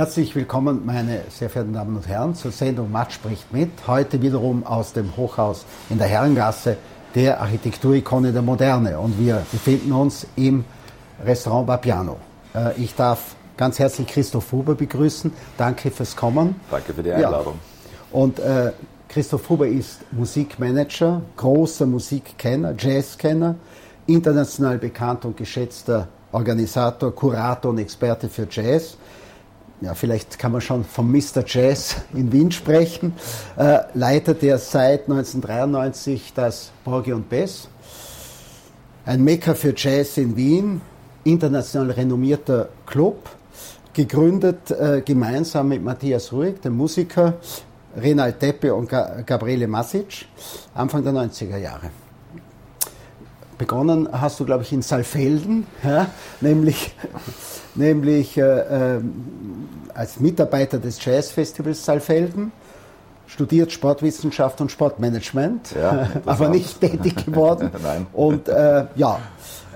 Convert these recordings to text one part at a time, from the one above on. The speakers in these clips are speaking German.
Herzlich willkommen, meine sehr verehrten Damen und Herren, zur Sendung Matt spricht mit. Heute wiederum aus dem Hochhaus in der Herrengasse, der Architekturikone der Moderne. Und wir befinden uns im Restaurant Bapiano. Äh, ich darf ganz herzlich Christoph Huber begrüßen. Danke fürs Kommen. Danke für die Einladung. Ja. Und äh, Christoph Huber ist Musikmanager, großer Musikkenner, Jazzkenner, international bekannt und geschätzter Organisator, Kurator und Experte für Jazz. Ja, vielleicht kann man schon vom Mr. Jazz in Wien sprechen. Äh, leitet er seit 1993 das Borgi und Bess, ein Mekka für Jazz in Wien, international renommierter Club, gegründet äh, gemeinsam mit Matthias Ruhig, dem Musiker, Renald Teppe und Gabriele Masic, Anfang der 90er Jahre. Begonnen hast du, glaube ich, in Saalfelden, ja, nämlich, nämlich äh, äh, als Mitarbeiter des Jazzfestivals Saalfelden, studiert Sportwissenschaft und Sportmanagement, ja, aber nicht tätig geworden. Und äh, ja,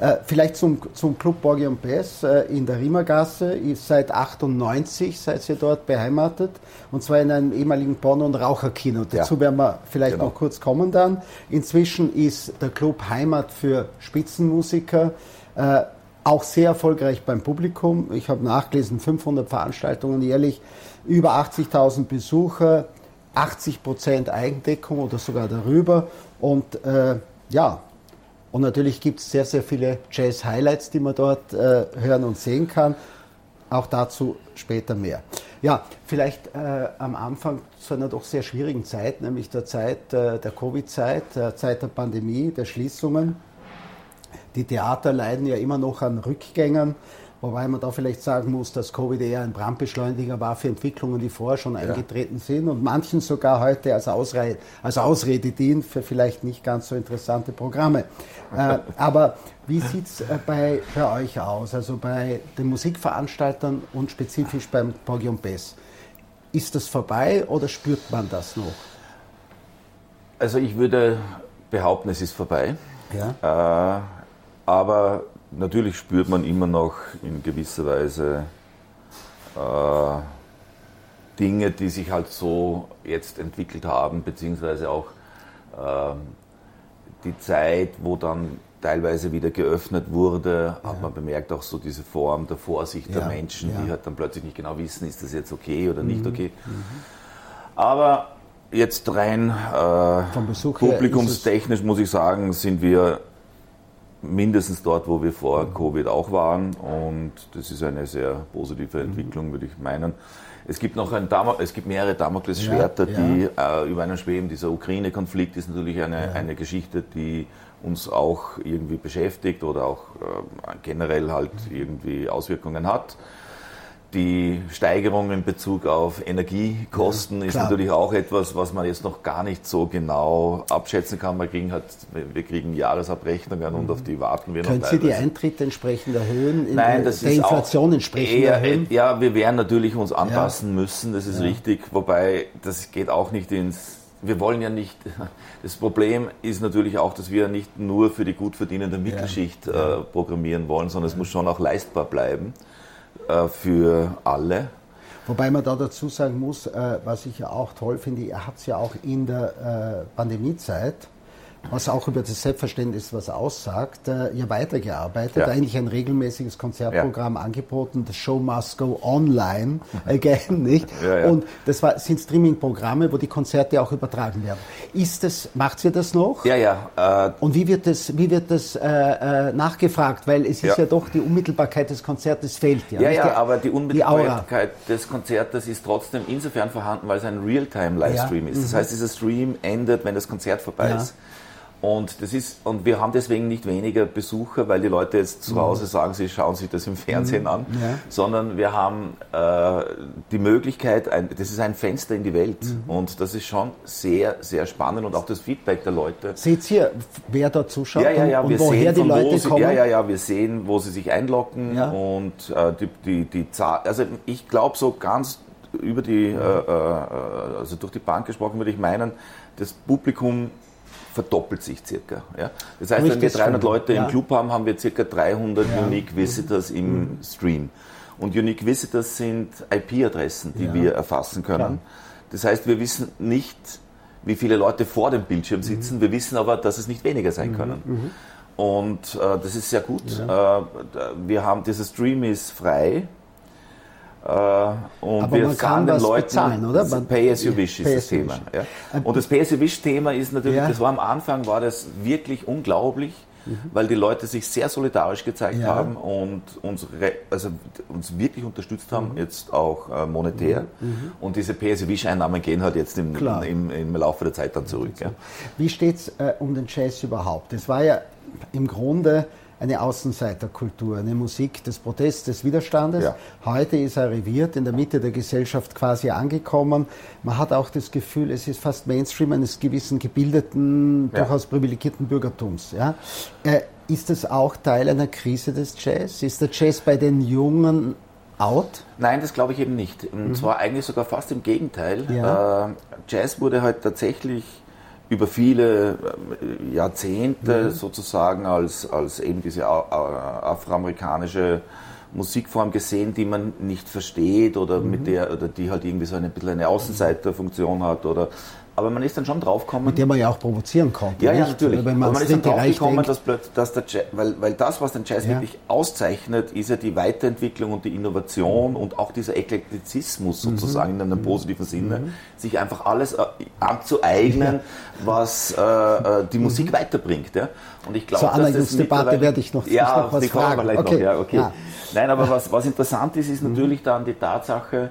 äh, vielleicht zum, zum Club Borgi und Bess äh, in der Riemergasse. Ist seit 98 seid ihr dort beheimatet und zwar in einem ehemaligen Porno- und Raucherkino. Dazu ja. werden wir vielleicht genau. noch kurz kommen dann. Inzwischen ist der Club Heimat für Spitzenmusiker. Äh, auch sehr erfolgreich beim Publikum. Ich habe nachgelesen, 500 Veranstaltungen jährlich, über 80.000 Besucher, 80 Prozent Eigendeckung oder sogar darüber. Und äh, ja, und natürlich gibt es sehr, sehr viele Jazz-Highlights, die man dort äh, hören und sehen kann. Auch dazu später mehr. Ja, vielleicht äh, am Anfang zu einer doch sehr schwierigen Zeit, nämlich der Zeit äh, der Covid-Zeit, der Zeit der Pandemie, der Schließungen. Die Theater leiden ja immer noch an Rückgängern. Wobei man da vielleicht sagen muss, dass Covid eher ein Brandbeschleuniger war für Entwicklungen, die vorher schon eingetreten sind und manchen sogar heute als Ausrede, als Ausrede dient für vielleicht nicht ganz so interessante Programme. äh, aber wie sieht es äh, bei, bei euch aus, also bei den Musikveranstaltern und spezifisch beim Pogium Bess? Ist das vorbei oder spürt man das noch? Also ich würde behaupten, es ist vorbei. Ja. Äh, aber natürlich spürt man immer noch in gewisser Weise äh, Dinge, die sich halt so jetzt entwickelt haben, beziehungsweise auch äh, die Zeit, wo dann teilweise wieder geöffnet wurde, ja. hat man bemerkt auch so diese Form der Vorsicht ja, der Menschen, ja. die halt dann plötzlich nicht genau wissen, ist das jetzt okay oder nicht mhm. okay. Mhm. Aber jetzt rein äh, publikumstechnisch muss ich sagen, sind wir mindestens dort, wo wir vor Covid auch waren. Und das ist eine sehr positive Entwicklung, würde ich meinen. Es gibt noch ein Dam es gibt mehrere Damoklesschwerter, ja, die äh, über einen schweben. Dieser Ukraine-Konflikt ist natürlich eine, ja. eine Geschichte, die uns auch irgendwie beschäftigt oder auch äh, generell halt irgendwie Auswirkungen hat. Die Steigerung in Bezug auf Energiekosten ja, ist natürlich auch etwas, was man jetzt noch gar nicht so genau abschätzen kann. Wir kriegen, halt, wir kriegen Jahresabrechnungen mhm. und auf die warten wir Können noch. Können Sie die Eintritte entsprechend erhöhen? In Nein, das der ist Inflation entsprechend eher, erhöhen? Ja, wir werden natürlich uns anpassen ja. müssen, das ist ja. richtig. Wobei, das geht auch nicht ins wir wollen ja nicht, das Problem ist natürlich auch, dass wir nicht nur für die gut verdienende Mittelschicht ja. äh, programmieren wollen, sondern es muss schon auch leistbar bleiben. Äh, für alle. Wobei man da dazu sagen muss, äh, was ich ja auch toll finde, ihr habt es ja auch in der äh, Pandemiezeit was auch über das Selbstverständnis was aussagt, äh, ihr weitergearbeitet, ja. eigentlich ein regelmäßiges Konzertprogramm ja. angeboten, The Show Must Go Online again, nicht? Ja, Und das war, sind Streaming-Programme, wo die Konzerte auch übertragen werden. Ist das, macht ihr das noch? Ja, ja. Äh, Und wie wird das, wie wird das äh, äh nachgefragt? Weil es ist ja. doch die Unmittelbarkeit des Konzertes fehlt ja. Ja, ja, die, aber die Unmittelbarkeit die des Konzertes ist trotzdem insofern vorhanden, weil es ein Realtime-Livestream ist. Das mhm. heißt, dieser Stream endet, wenn das Konzert vorbei ist. Und, das ist, und wir haben deswegen nicht weniger Besucher, weil die Leute jetzt zu Hause sagen, sie schauen sich das im Fernsehen mhm. an, ja. sondern wir haben äh, die Möglichkeit, ein, das ist ein Fenster in die Welt mhm. und das ist schon sehr, sehr spannend und auch das Feedback der Leute. Seht ihr, wer da zuschaut ja, ja, ja, und wir woher sehen, die Leute sie, kommen? Ja, ja, ja, wir sehen, wo sie sich einloggen ja. und äh, die, die, die Zahl, also ich glaube so ganz über die, äh, äh, also durch die Bank gesprochen würde ich meinen, das Publikum verdoppelt sich circa. Ja? Das heißt, wenn wir 300 Leute ja. im Club haben, haben wir circa 300 ja. Unique Visitors im mhm. Stream. Und Unique Visitors sind IP-Adressen, die wir erfassen können. Das heißt, wir wissen nicht, wie viele Leute vor dem Bildschirm mhm. sitzen. Mhm. Wir wissen aber, dass es nicht weniger sein mhm. können. Mhm. Und äh, das ist sehr gut. Äh, wir haben, dieser Stream ist frei. Äh, und Aber wir man kann den Leuten bezahlen, oder? Pay as you wish ist das Thema. Ja. Und das Pay as you wish Thema ist natürlich, ja. das war am Anfang, war das wirklich unglaublich mhm. weil die Leute sich sehr solidarisch gezeigt ja. haben und uns, also uns wirklich unterstützt haben, mhm. jetzt auch äh, monetär. Mhm. mhm. Und diese PSW-Einnahmen gehen halt jetzt im, im, im, Laufe der Zeit dann zurück. Ja. Wie steht es äh, um den Jazz überhaupt? Es war ja im Grunde eine Außenseiterkultur, eine Musik des Protests, des Widerstandes. Ja. Heute ist er reviert, in der Mitte der Gesellschaft quasi angekommen. Man hat auch das Gefühl, es ist fast Mainstream eines gewissen gebildeten, ja. durchaus privilegierten Bürgertums. Ja? Äh, ist das auch Teil einer Krise des Jazz? Ist der Jazz bei den Jungen out? Nein, das glaube ich eben nicht. Und mhm. zwar eigentlich sogar fast im Gegenteil. Ja. Äh, Jazz wurde halt tatsächlich über viele äh, Jahrzehnte mhm. sozusagen als, als eben diese afroamerikanische Musikform gesehen, die man nicht versteht oder mhm. mit der oder die halt irgendwie so eine bisschen eine Außenseiterfunktion hat oder aber man ist dann schon draufgekommen. Mit dem man ja auch provozieren konnte. Ja, ja, natürlich. Wenn man, man ist dann draufgekommen, dass, dass der Jazz, weil, weil das, was den Jazz ja. wirklich auszeichnet, ist ja die Weiterentwicklung und die Innovation mhm. und auch dieser Eklektizismus sozusagen mhm. in einem mhm. positiven Sinne, mhm. sich einfach alles äh, anzueignen, was äh, äh die Musik mhm. weiterbringt. Ja? Und ich glaube, Zur dass Debatte werde ich noch, ja, noch was die fragen. Vielleicht okay. noch, ja, okay. Ja. Nein, aber was, was interessant ist, ist mhm. natürlich dann die Tatsache,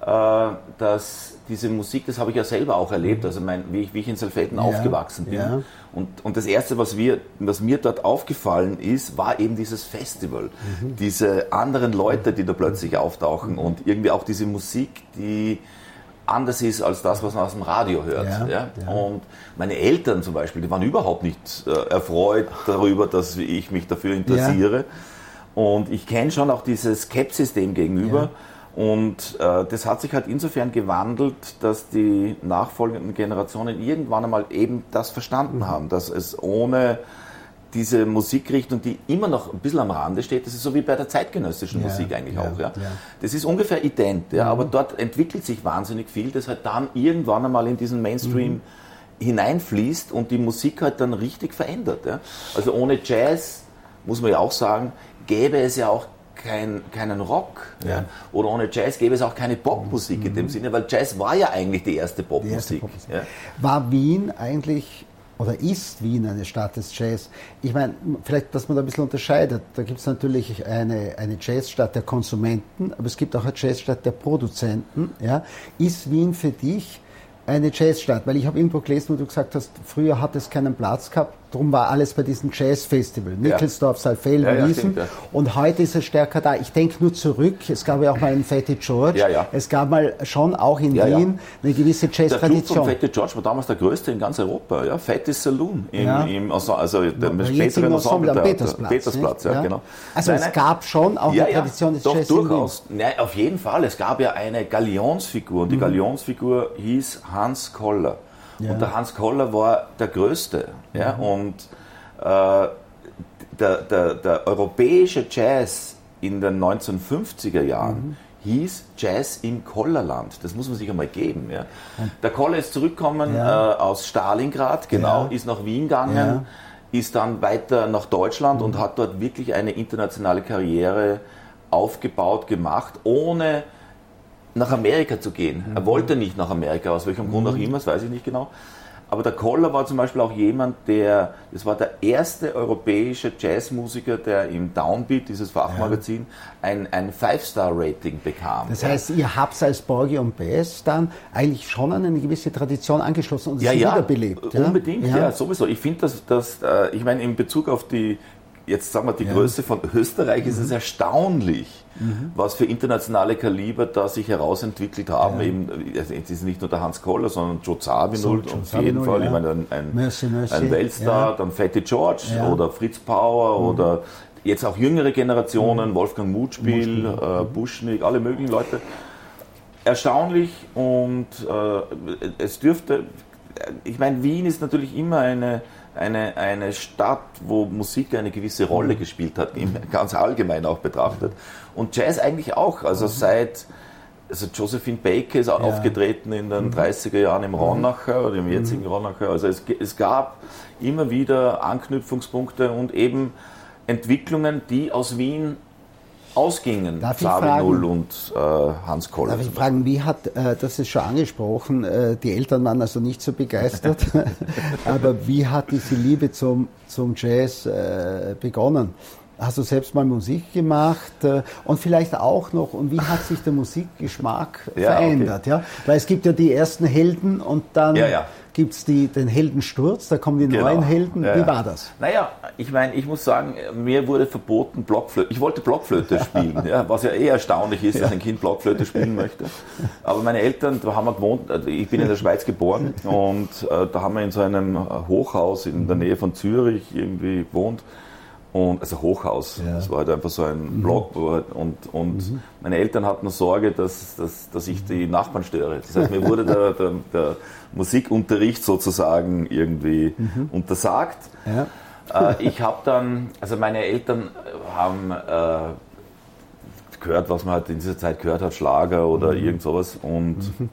dass diese Musik, das habe ich ja selber auch erlebt, also mein, wie, ich, wie ich in Salfetten ja, aufgewachsen bin. Ja. Und, und das Erste, was, wir, was mir dort aufgefallen ist, war eben dieses Festival. Mhm. Diese anderen Leute, die da plötzlich auftauchen mhm. und irgendwie auch diese Musik, die anders ist als das, was man aus dem Radio hört. Ja, ja? Und meine Eltern zum Beispiel, die waren überhaupt nicht äh, erfreut darüber, dass ich mich dafür interessiere. Und ich kenne schon auch dieses Skepsis dem gegenüber. Und äh, das hat sich halt insofern gewandelt, dass die nachfolgenden Generationen irgendwann einmal eben das verstanden haben, dass es ohne diese Musikrichtung, die immer noch ein bisschen am Rande steht, das ist so wie bei der zeitgenössischen ja, Musik eigentlich ja, auch. Ja. ja. Das ist ungefähr ident, ja, mhm. aber dort entwickelt sich wahnsinnig viel, das halt dann irgendwann einmal in diesen Mainstream mhm. hineinfließt und die Musik halt dann richtig verändert. Ja. Also ohne Jazz, muss man ja auch sagen, gäbe es ja auch kein, keinen Rock. Ja. ja. Oder ohne Jazz gäbe es auch keine Popmusik mhm. in dem mhm. Sinne, weil Jazz war ja eigentlich die erste Popmusik. Die erste Popmusik. Ja. War Wien eigentlich oder ist Wien eine Stadt des Jazz? Ich meine, vielleicht, dass man da ein bisschen unterscheidet. Da gibt es natürlich eine, eine Jazzstadt der Konsumenten, aber es gibt auch eine Jazzstadt der Produzenten. Ja? Ist Wien für dich eine Jazzstadt? Weil ich habe irgendwo gelesen, wo du gesagt hast, früher hat es keinen Platz gehabt Darum war alles bei diesem Jazzfestival. Nickelsdorf, ja. Saalfelden, ja, ja, Wiesen. Ja. Und heute ist es stärker da. Ich denke nur zurück. Es gab ja auch mal einen Fatty George. Ja, ja. Es gab mal schon auch in Wien eine gewisse Jazz-Tradition. Der Fatty George war damals der größte in ganz Europa. Ja? Fatty Saloon. Im, im, also, also der späteren Ensemble am Petersplatz. Petersplatz ja, genau. Also nein, es gab schon auch eine Tradition des doch, Jazz durchaus. Nein, auf jeden Fall. Es gab ja eine Galionsfigur. Und die mhm. Galionsfigur hieß Hans Koller. Ja. Und der Hans Koller war der Größte. Ja? Mhm. Und äh, der, der, der, europäische Jazz in den 1950er Jahren mhm. hieß Jazz im Kollerland. Das muss man sich einmal geben. Ja? Der Koller ist zurückgekommen ja. äh, aus Stalingrad, genau, ist nach Wien gegangen, ist dann weiter nach Deutschland mhm. und hat dort wirklich eine internationale Karriere aufgebaut, gemacht, ohne nach Amerika zu gehen. Mhm. Er wollte nicht nach Amerika, aus welchem mhm. Grund auch mhm. immer, das weiß ich nicht genau. Aber der Koller war zum Beispiel auch jemand, der, das war der erste europäische Jazzmusiker, der im Downbeat, dieses Fachmagazin, ja. ein, ein Five-Star-Rating bekam. Das heißt, ihr habt als Borgi und Bass dann eigentlich schon an eine gewisse Tradition angeschlossen und ja, ja, wiederbelebt. Ja, unbedingt, ja, ja sowieso. Ich finde, dass, dass äh, ich meine, in Bezug auf die jetzt sagen wir die ja. Größe von Österreich, mhm. ist es mhm. erstaunlich, mhm. was für internationale Kaliber da sich herausentwickelt haben. Ja. Eben, also es ist nicht nur der Hans Koller, sondern Joe Zawinul so, auf jeden Fall. Ja. Ich meine, ein, ein, Merci, Merci. ein Weltstar, dann Fatty George oder Fritz Power mhm. oder jetzt auch jüngere Generationen, mhm. Wolfgang Mutspiel, äh, Buschnick, alle möglichen Leute. Erstaunlich und äh, es dürfte, ich meine, Wien ist natürlich immer eine eine, eine Stadt, wo Musik eine gewisse Rolle mhm. gespielt hat, ganz allgemein auch betrachtet. Und Jazz eigentlich auch. Also mhm. seit also Josephine Baker ist ja. aufgetreten in den 30er mhm. Jahren im Ronacher oder im jetzigen Ronacher. Also es, es gab immer wieder Anknüpfungspunkte und eben Entwicklungen, die aus Wien ausgingen, Xavi Null und äh, Hans Koller. Darf ich fragen, wie hat, äh, das ist schon angesprochen, äh, die Eltern waren also nicht so begeistert, aber wie hat diese Liebe zum, zum Jazz äh, begonnen? Hast du selbst mal Musik gemacht äh, und vielleicht auch noch, und wie hat sich der Musikgeschmack ja, verändert? Okay. Ja? Weil es gibt ja die ersten Helden und dann ja, ja gibt es den Heldensturz, da kommen die genau. neuen Helden. Ja, Wie war das? Naja, ich meine, ich muss sagen, mir wurde verboten Blockflöte. Ich wollte Blockflöte spielen, ja, was ja eh erstaunlich ist, dass ein Kind Blockflöte spielen möchte. Aber meine Eltern, da haben wir gewohnt, also ich bin in der Schweiz geboren und äh, da haben wir in so einem Hochhaus in der Nähe von Zürich irgendwie gewohnt. Und, also Hochhaus, ja. das war halt einfach so ein mhm. Block. Und, und mhm. meine Eltern hatten Sorge, dass, dass, dass ich die Nachbarn störe. Das heißt, mir wurde der, der, der Musikunterricht sozusagen irgendwie mhm. untersagt. Ja. Äh, ich habe dann, also meine Eltern haben äh, gehört, was man halt in dieser Zeit gehört hat, Schlager oder mhm. irgend sowas. Und mhm.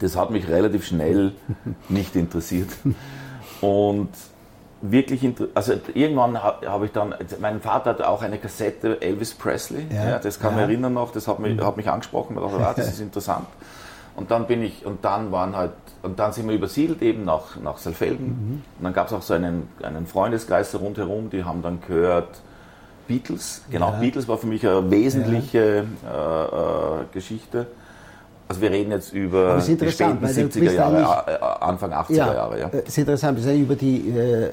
das hat mich relativ schnell nicht interessiert. Und wirklich, also irgendwann habe ich dann, mein Vater hatte auch eine Kassette Elvis Presley, ja, ja das kann ja. mich erinnern noch, das hat mich, mhm. hat mich angesprochen, dachte, ah, das ist interessant. Und dann bin ich, und dann waren halt, und dann sind wir übersiedelt eben nach, nach Saalfelden. Mhm. Und dann gab es auch so einen, einen Freundeskreis rundherum, die haben dann gehört, Beatles, genau. Beatles war für mich eine wesentliche äh, äh, Geschichte. Also wir reden jetzt über die späten 70er Jahre, äh, Anfang 80er ja, Jahre. Ja. Ist interessant, wir sind über die äh, äh,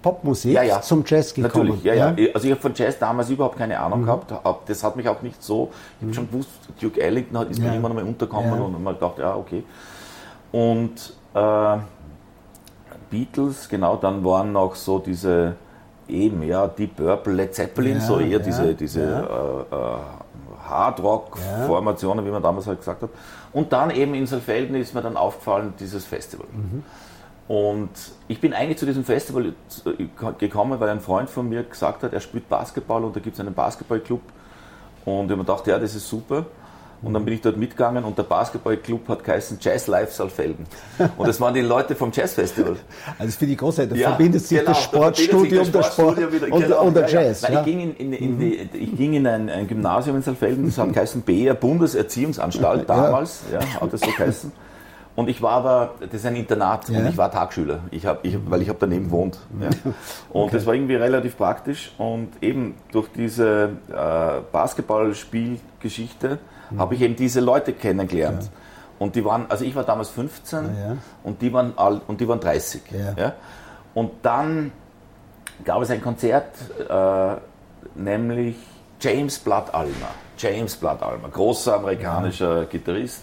Popmusik ja, ja. zum Jazz gekommen. Natürlich, ja, ja. Also ich habe von Jazz damals überhaupt keine Ahnung mhm. gehabt. Das hat mich auch nicht so, ich habe mhm. schon gewusst, Duke Ellington ist mir immer noch mal untergekommen und man gedacht, ja, okay. Und äh, Beatles, genau, dann waren noch so diese eben, ja, Deep Purple, Led Zeppelin, so eher diese, diese äh, äh, Hardrock-Formationen, wie man damals halt gesagt hat. Und dann eben in Saalfelden ist mir dann aufgefallen, dieses Festival. Mhm. Und ich bin eigentlich zu diesem Festival gekommen, weil ein Freund von mir gesagt hat, er spielt Basketball und da gibt es einen Basketballclub. Und ich habe mir gedacht, ja, das ist super. Und dann bin ich dort mitgegangen und der Basketballclub hat geheißen Jazz Live Saalfelden. Und das waren die Leute vom Jazzfestival. Also das finde ich großartig. Da ja, verbindet sich genau, das Sportstudium, der Sport wieder, und, genau, und, der Jazz. Ja, ja. Ich ging in, in, in die, ich ging in ein, ein, Gymnasium in Saalfelden, das hat geheißen BR Bundeserziehungsanstalt damals, ja. hat das so geheißen. Und ich war aber, das ist ein Internat und ich war Tagschüler, ich hab, ich, weil ich habe daneben gewohnt. Und okay. das war irgendwie relativ praktisch und eben durch diese äh, Basketballspielgeschichte mhm. habe ich eben diese Leute kennengelernt. Ja. Und die waren, also ich war damals 15 ah, ja. und, die waren all, und die waren 30. Ja. Und dann gab es ein Konzert, äh, nämlich James Blood Alma. James Blood Alma, großer amerikanischer Gitarrist.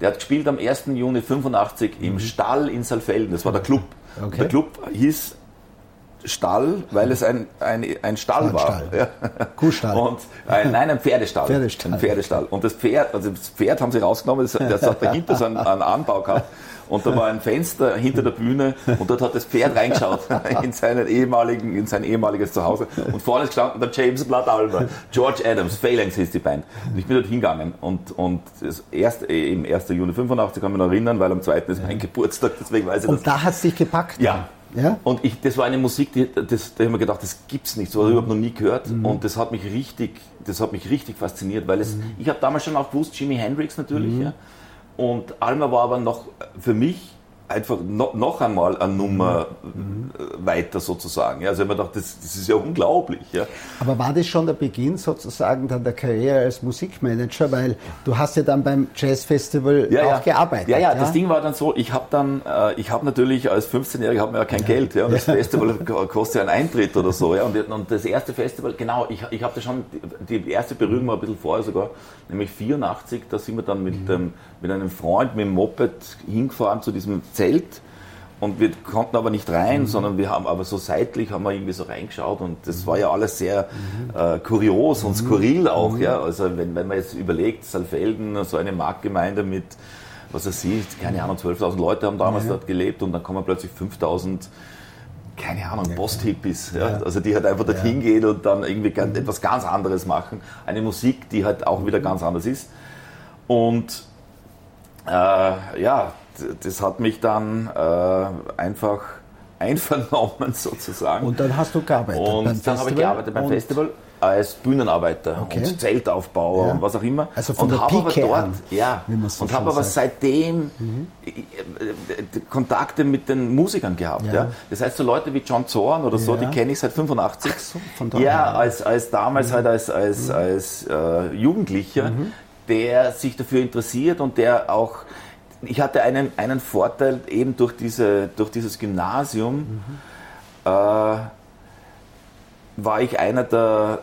Der hat gespielt am 1. Juni 85 im mhm. Stall in Saalfelden. Das war der Club. Okay. Der Club hieß Stall, weil es ein, ein, ein Stall war. Ja. Kuhstall. Und, ein, nein, ein Pferdestall. Pferdestall. Ein Pferdestall. Und das Pferd, also das Pferd haben sie rausgenommen, das, das hat dahinter so einen, einen Anbau gehabt. Und da war ein Fenster hinter der Bühne und dort hat das Pferd reingeschaut in, seinen ehemaligen, in sein ehemaliges Zuhause. Und vorne ist gestanden der James Blood Alba, George Adams, Phalanx hieß die Band. Und ich bin dort hingegangen und, und das erste, im 1. Juni 85 kann ich mich noch erinnern, weil am 2. ist mein Geburtstag, deswegen weiß ich Und das. da hat es dich gepackt? Ja, ja? Und ich, das war eine Musik, die, das, da habe ich mir gedacht, das gibt's nicht, so habe ich überhaupt noch nie gehört. Mhm. Und das hat mich richtig, das hat mich richtig fasziniert, weil es, mhm. ich habe damals schon auch gewusst, Jimi Hendrix natürlich, mhm. ja. Und Alma war aber noch für mich einfach no, noch einmal eine Nummer mhm. weiter sozusagen. Also ich habe mir gedacht, das, das, ist ja unglaublich. Ja. Aber war das schon der Beginn sozusagen dann der Karriere als Musikmanager? Weil du hast ja dann beim Jazzfestival ja, auch ja. gearbeitet. Ja, ja, das Ding war dann so, ich habe dann, äh, ich habe natürlich als 15-Jähriger habe ja kein Geld. Ja, und das Festival kostet ja einen Eintritt oder so. Ja, und, und das erste Festival, genau, ich, ich habe da schon, die, die erste Berührung war ein bisschen vorher sogar, nämlich 84, da sind wir dann mit, mhm. ähm, mit einem Freund mit dem Moped hingefahren zu diesem Zelt und wir konnten aber nicht rein, mhm. sondern wir haben aber so seitlich haben wir irgendwie so reingeschaut und das war ja alles sehr äh, kurios und skurril auch, ja. Also wenn, wenn man jetzt überlegt, Saalfelden, so eine Marktgemeinde mit, was er sieht, keine Ahnung, 12.000 Leute haben damals dort gelebt und dann kommen plötzlich 5.000 keine Ahnung, Post-Hippies, ja. ja. also die halt einfach dorthin gehen und dann irgendwie etwas ganz anderes machen. Eine Musik, die halt auch wieder ganz anders ist. Und äh, ja, das hat mich dann äh, einfach einvernommen sozusagen. Und dann hast du gearbeitet und beim dann habe ich gearbeitet beim Festival als Bühnenarbeiter okay. und Zeltaufbauer ja. und was auch immer. Also von und der Pike dort, an, ja, so und habe aber seitdem mhm. Kontakte mit den Musikern gehabt. Ja. ja. Das heißt, so Leute wie John Zorn oder so, die kenne ich seit 85. So, von ja, als, als damals mhm. halt als, als, mhm. als äh, Jugendlicher, mhm. der sich dafür interessiert und der auch ich hatte einen, einen Vorteil eben durch, diese, durch dieses Gymnasium. Mhm. Äh, war ich einer der,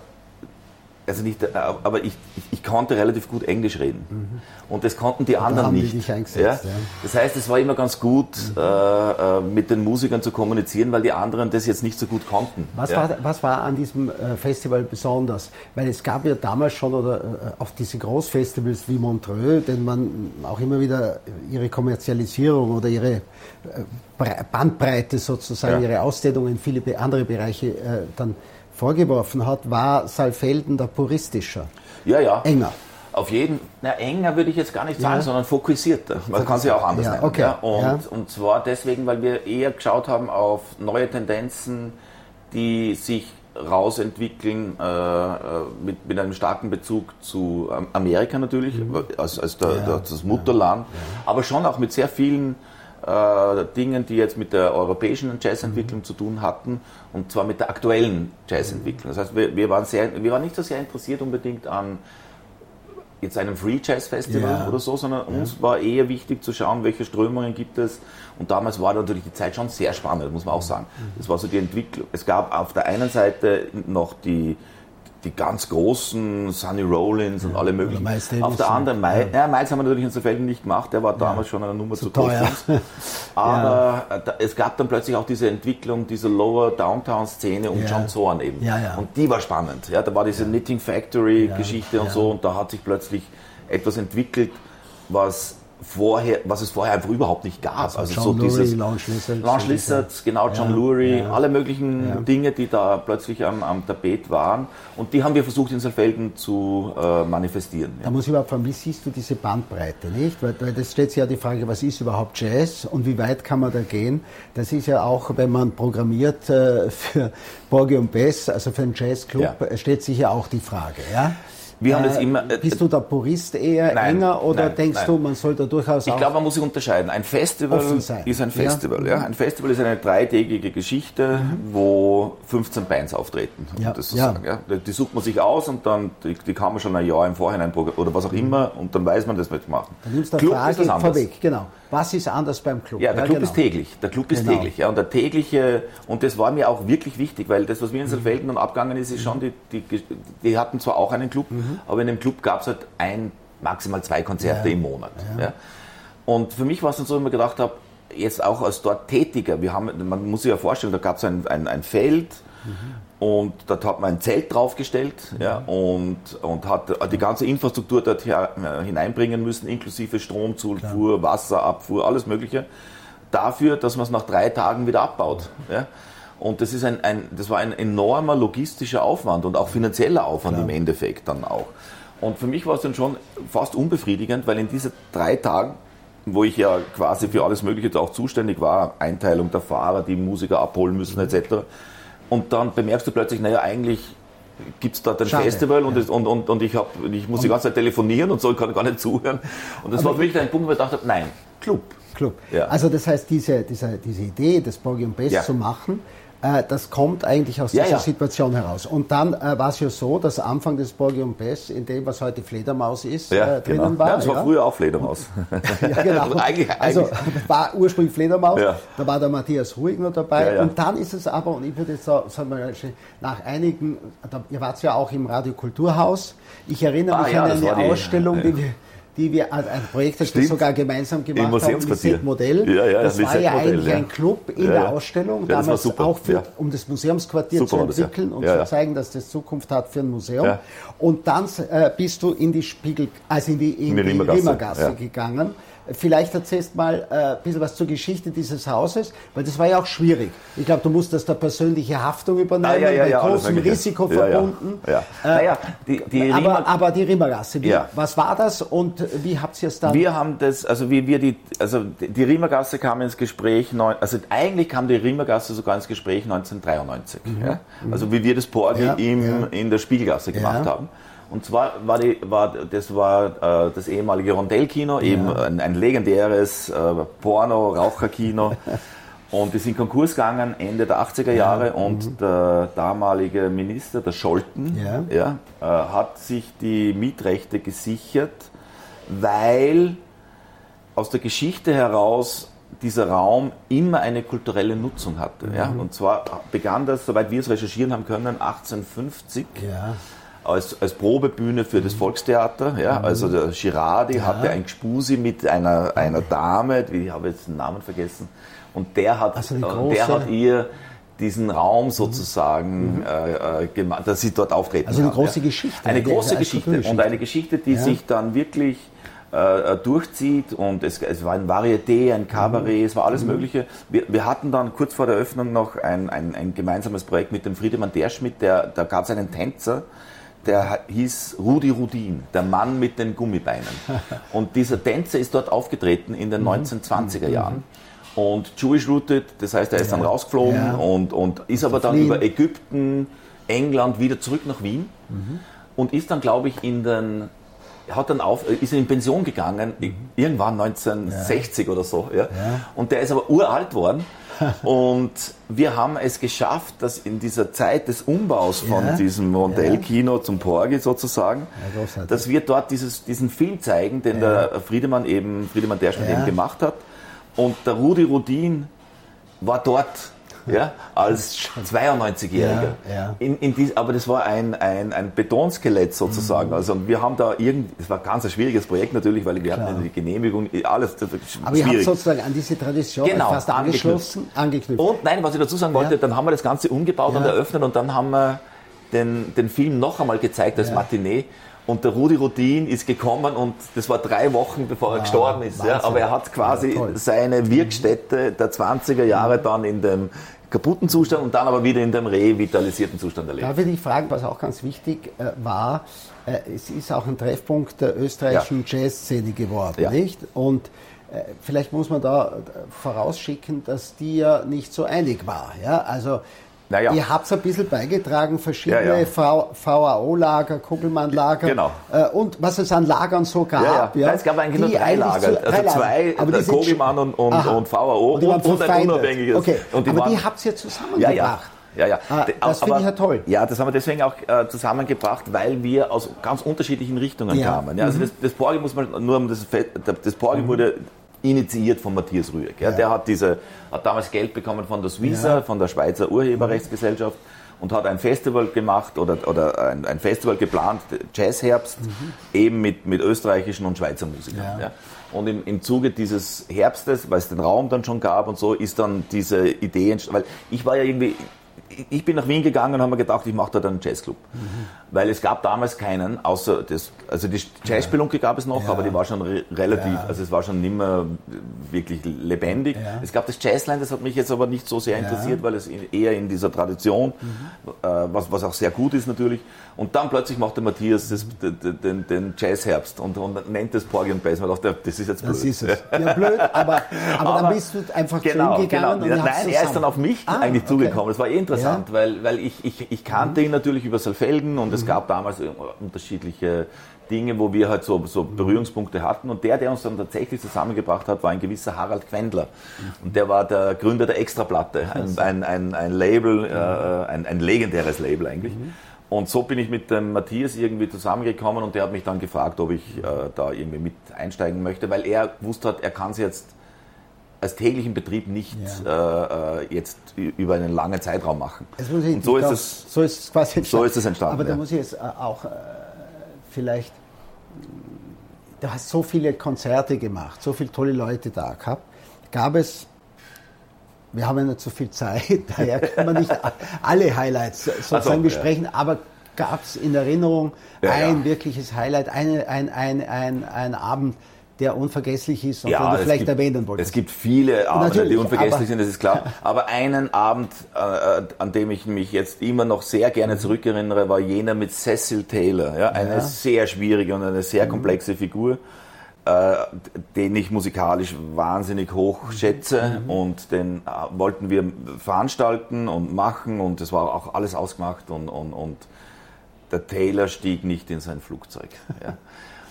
also nicht, aber ich, ich, ich konnte relativ gut Englisch reden. Mhm. Und das konnten die anderen nicht. Die ja? ja? Das heißt, es war immer ganz gut, mhm. äh, äh, mit den Musikern zu kommunizieren, weil die anderen das jetzt nicht so gut konnten. Was, ja? war, was war an diesem äh, Festival besonders? Weil es gab ja damals schon oder äh, auf diese Großfestivals wie Montreux, denn man auch immer wieder ihre Kommerzialisierung oder ihre äh, Bandbreite sozusagen, ihre Ausdehnung in viele andere Bereiche äh, dann vorgeworfen hat, war Saalfelden der puristischer. Ja, ja. Enger. Auf jeden, na enger würde ich jetzt gar nicht sagen, ja. sondern fokussierter. Man kann sie auch anders ja, nennen. Okay. Ja, und, und zwar deswegen, weil wir eher geschaut haben auf neue Tendenzen, die sich rausentwickeln äh, mit, mit einem starken Bezug zu Amerika natürlich, mhm. als, als der, der, das Mutterland, aber schon auch mit sehr vielen äh, Dingen, die jetzt mit der europäischen Jazzentwicklung mhm. zu tun hatten, und zwar mit der aktuellen Jazzentwicklung. Das heißt, wir, wir, waren sehr, wir waren nicht so sehr interessiert unbedingt an jetzt einem Free Jazz Festival ja. oder so, sondern ja. uns war eher wichtig zu schauen, welche Strömungen gibt es. Und damals war natürlich die Zeit schon sehr spannend, muss man auch sagen. Mhm. Das war so die Entwicklung. Es gab auf der einen Seite noch die die ganz großen Sunny Rollins und alle möglichen. Auf der anderen, Miles, ja. ja, Miles haben wir natürlich in Zerfelden nicht gemacht, der war damals schon eine Nummer zu, zu groß. Aber ja. es gab dann plötzlich auch diese Entwicklung dieser Lower Downtown-Szene um John Zorn eben. Und die war spannend. Ja, da war diese Knitting Factory-Geschichte und so und da hat sich plötzlich etwas entwickelt, was vorher, was es vorher einfach überhaupt nicht gab. Also, also John so Lurie, dieses Launch Lizards, Launch Lizards genau, John ja, Lurie, ja. alle möglichen ja. Dinge, die da plötzlich am, am, Tapet waren. Und die haben wir versucht in Saalfelden zu äh, manifestieren. Da muss ich überhaupt fragen, wie siehst du diese Bandbreite, nicht? Weil, weil das stellt sich ja die Frage, was ist überhaupt Jazz und wie weit kann man da gehen? Das ist ja auch, wenn man programmiert äh, für Borgi und Bess, also für einen Jazzclub, stellt sich ja auch die Frage, ja? Wir haben das äh, immer. Äh, bist du der Purist eher nein, enger oder nein, denkst nein. du, man sollte durchaus Ich glaube, man muss sich unterscheiden. Ein Festival ist ein Festival. Ja? ja? Ein Festival ist eine dreitägige Geschichte, mhm. wo 15 Bands auftreten. Ja. Das so ja. Sagen, ja? Die sucht man sich aus und dann die, die kann man schon ein Jahr im Vorhinein oder was auch mhm. immer und dann weiß man, das wird machen. Dann nimmst du eine Frage vorweg, genau. Was ist anders beim Club? Ja, der ja, Club genau. ist täglich. Der Club ist genau. täglich. Ja, und der tägliche, und das war mir auch wirklich wichtig, weil das, was mir in Saalfelden dann abgegangen ist, ist schon, die, die, die hatten zwar auch einen Club, mhm. aber in dem Club gab es halt ein, maximal zwei Konzerte ja. im Monat. Ja. Und für mich war es dann so, dass ich mir gedacht habe, jetzt auch als dort Tätiger, wir haben, man muss sich ja vorstellen, da gab es ein, ein, ein Feld, mhm. Und dort hat man ein Zelt draufgestellt ja, und, und hat die ganze Infrastruktur dort äh, hineinbringen müssen, inklusive Stromzufuhr, Wasserabfuhr, alles Mögliche, dafür, dass man es nach drei Tagen wieder abbaut. Ja. Und das, ist ein, ein, das war ein enormer logistischer Aufwand und auch finanzieller Aufwand Klar. im Endeffekt dann auch. Und für mich war es dann schon fast unbefriedigend, weil in diesen drei Tagen, wo ich ja quasi für alles Mögliche auch zuständig war, Einteilung der Fahrer, die Musiker abholen müssen etc., und dann bemerkst du plötzlich, naja, eigentlich gibt es dort ein Schade, Festival und, ja. es, und, und, und ich, hab, ich muss und die ganze Zeit telefonieren und so, ich kann gar nicht zuhören. Und das war für mich ein Punkt, wo ich dachte, nein, Club. Club. Ja. Also das heißt, diese, diese, diese Idee, das Borgi und Best ja. zu machen, das kommt eigentlich aus dieser ja, ja. Situation heraus. Und dann äh, war es ja so, dass Anfang des Borgium Bess, in dem was heute Fledermaus ist, ja, äh, drinnen genau. war. Ja, das war früher auch Fledermaus. ja, genau. also, eigentlich, also war ursprünglich Fledermaus, da war der Matthias Ruhig noch dabei. Und dann ist es aber, und ich würde jetzt sagen, nach einigen, ihr wart ja auch im Radio Kulturhaus, ich erinnere ah, mich an eine Ausstellung, die wir die wir, also ein Projekt, das wir sogar gemeinsam gemacht haben, Lisette Modell. Ja, ja, das war ja eigentlich ja. ein Club in ja, der Ausstellung, damals auch für, um das Museumsquartier super zu entwickeln und zu zeigen, dass das Zukunft hat für ein Museum. Und dann äh, bist du in die Spiegel, also in die, in, in die Rimmergasse gegangen vielleicht erzählst mal äh, ein bisschen was zur Geschichte dieses Hauses, weil das war ja auch schwierig. Ich glaube, du musstest da persönliche Haftung übernehmen, ah, ja, ja, ja, bei großem Risiko verbunden. Ja, ja. Äh, naja, die, die aber, aber, die Riemergasse, wie, was war das und wie habt ihr es dann? Wir haben das, also wie wir die, also die Riemergasse kam ins Gespräch, also eigentlich kam die Riemergasse sogar ins Gespräch 1993. Mhm. Ja? Also wie wir das Porgi im, in der Spiegelgasse gemacht haben. Und zwar war, die, war das war äh, das ehemalige Rondellkino, ja. eben ein, ein legendäres äh, Porno-Raucherkino. und die sind Konkurs gegangen Ende der 80er Jahre ja. und mhm. der damalige Minister, der Scholten, ja. äh, hat sich die Mietrechte gesichert, weil aus der Geschichte heraus dieser Raum immer eine kulturelle Nutzung hatte. Mhm. Ja? Und zwar begann das, soweit wir es recherchieren haben können, 1850. Ja als, als Probebühne für das Volkstheater. Ja? Mhm. Also der Girardi ja. hatte ein Gespusi mit einer, einer Dame, ich habe jetzt den Namen vergessen, und der hat, also der hat ihr diesen Raum sozusagen mhm. äh, äh gemacht, dass sie dort auftreten Also eine haben, große ja. Geschichte. Eine große Geschichte und eine Geschichte, die ja. sich dann wirklich äh, äh, durchzieht und es, es, war ein Varieté, ein Kabarett, mhm. es war alles mhm. Mögliche. Wir, wir, hatten dann kurz vor der Öffnung noch ein, ein, ein gemeinsames Projekt mit dem Friedemann Derschmidt, der, da gab es einen Tänzer, der hieß Rudi Rudin, der Mann mit den Gummibeinen. Und dieser Tänzer ist dort aufgetreten in den 1920er mhm. Jahren. Und Jewish Rooted, das heißt, er ist dann rausgeflogen ja. und, und ist aber dann über Ägypten, England wieder zurück nach Wien mhm. und ist dann, glaube ich, in den hat dann auf, ist in Pension gegangen, mhm. irgendwann 1960 ja. oder so. Ja. ja. Und der ist aber uralt worden und wir haben es geschafft, dass in dieser Zeit des Umbaus von ja, diesem Rondellkino ja. zum Porgi sozusagen, ja, dass wir dort dieses, diesen Film zeigen, den der Friedemann eben, Friedemann Derschmidt eben gemacht hat. Und der Rudi Rudin war dort ja, als 92-Jähriger. Ja, ja. In, in dies, aber das war ein, ein, ein Betonskelett sozusagen. Mhm. Also wir haben da irgend, das war ganz ein schwieriges Projekt natürlich, weil wir Klar. hatten die Genehmigung, alles das Aber ihr habt sozusagen an diese Tradition genau, fast angeschlossen, angeknüpft. Und nein, was ich dazu sagen wollte, ja. dann haben wir das Ganze umgebaut und eröffnet und dann haben wir den, den Film noch einmal gezeigt als Matinee. Und der Rudi Rudin ist gekommen und das war drei Wochen bevor er ah, gestorben ist. Ja, aber er hat quasi ja, seine Wirkstätte der 20er Jahre dann in dem kaputten Zustand und dann aber wieder in dem revitalisierten Zustand erlebt. Darf ich dich fragen, was auch ganz wichtig äh, war, äh, es ist auch ein Treffpunkt der österreichischen ja. Jazzszene geworden, ja. nicht? Und äh, vielleicht muss man da vorausschicken, dass die ja nicht so einig war. Ja? Also naja. Ihr habt ein bisschen beigetragen, verschiedene ja, ja. VAO-Lager, Kugelmann-Lager genau. äh, und was es an Lagern so gab. Ja, ja. Nein, es gab eigentlich nur drei Lager. Zu, also zwei, aber der Kugelmann und, und, und VAO und, und, und ein unabhängiges. Okay. Und aber waren, die habt ihr zusammengebracht. Ja, ja. Ah, das finde ich ja toll. Ja, das haben wir deswegen auch äh, zusammengebracht, weil wir aus ganz unterschiedlichen Richtungen ja. kamen. Ja, also mhm. das, das Porgi muss man nur um das, das Porgi mhm. wurde initiiert von Matthias Rüegg. Ja. Der hat, diese, hat damals Geld bekommen von der Suiza, ja. von der Schweizer Urheberrechtsgesellschaft und hat ein Festival gemacht oder, oder ein, ein Festival geplant, Jazzherbst, mhm. eben mit, mit österreichischen und Schweizer Musikern. Ja. Und im, im Zuge dieses Herbstes, weil es den Raum dann schon gab und so, ist dann diese Idee entstanden, weil ich war ja irgendwie, ich bin nach Wien gegangen und habe mir gedacht, ich mache da dann einen Jazzclub. Mhm. Weil es gab damals keinen, außer das, also die Jazzspelunke gab es noch, ja. aber die war schon re relativ, ja. also es war schon nicht mehr wirklich lebendig. Ja. Es gab das Jazzline, das hat mich jetzt aber nicht so sehr interessiert, weil es eher in dieser Tradition, mhm. äh, was, was auch sehr gut ist natürlich. Und dann plötzlich macht der Matthias das, den, den, den Jazzherbst und, und nennt das Porgy und Bess. Man dachte, das ist jetzt blöd. Das ist es. Ja, blöd, aber, aber, aber dann bist du einfach genau, zu ihm gegangen genau. Nein, er ist dann auf mich ah, eigentlich okay. zugekommen. Das war eh interessant, weil, weil ich, ich, ich kannte mhm. ihn natürlich über Salfelden und es es gab damals unterschiedliche Dinge, wo wir halt so, so Berührungspunkte hatten. Und der, der uns dann tatsächlich zusammengebracht hat, war ein gewisser Harald Quendler. Und der war der Gründer der Extraplatte, ein, ein, ein, ein Label, äh, ein, ein legendäres Label eigentlich. Und so bin ich mit dem Matthias irgendwie zusammengekommen und der hat mich dann gefragt, ob ich äh, da irgendwie mit einsteigen möchte, weil er gewusst hat, er kann es jetzt als täglichen Betrieb nicht ja. äh, jetzt über einen langen Zeitraum machen. und so ist, es, so ist es quasi entstanden. So ist es entstanden. Aber da muss ich jetzt äh, auch äh, vielleicht, du hast so viele Konzerte gemacht, so viele tolle Leute da gehabt. Gab es, wir haben ja nicht so viel Zeit, daher können wir nicht alle Highlights sozusagen so, besprechen, ja. aber gab es in Erinnerung ja, ein wirkliches Highlight, eine, ein, ein, ein, ein Abend, der unvergesslich ist und ja, den du vielleicht gibt, erwähnen wolltest? Es gibt viele Abende, Natürlich, die unvergesslich sind, das ist klar. Aber einen Abend, äh, an dem ich mich jetzt immer noch sehr gerne zurückerinnere, war jener mit Cecil Taylor. Ja, eine ja. sehr schwierige und eine sehr mhm. komplexe Figur. Äh, den ich musikalisch wahnsinnig hoch schätze mhm. und den äh, wollten wir veranstalten und machen und es war auch alles ausgemacht und, und, und der Taylor stieg nicht in sein Flugzeug. Ja.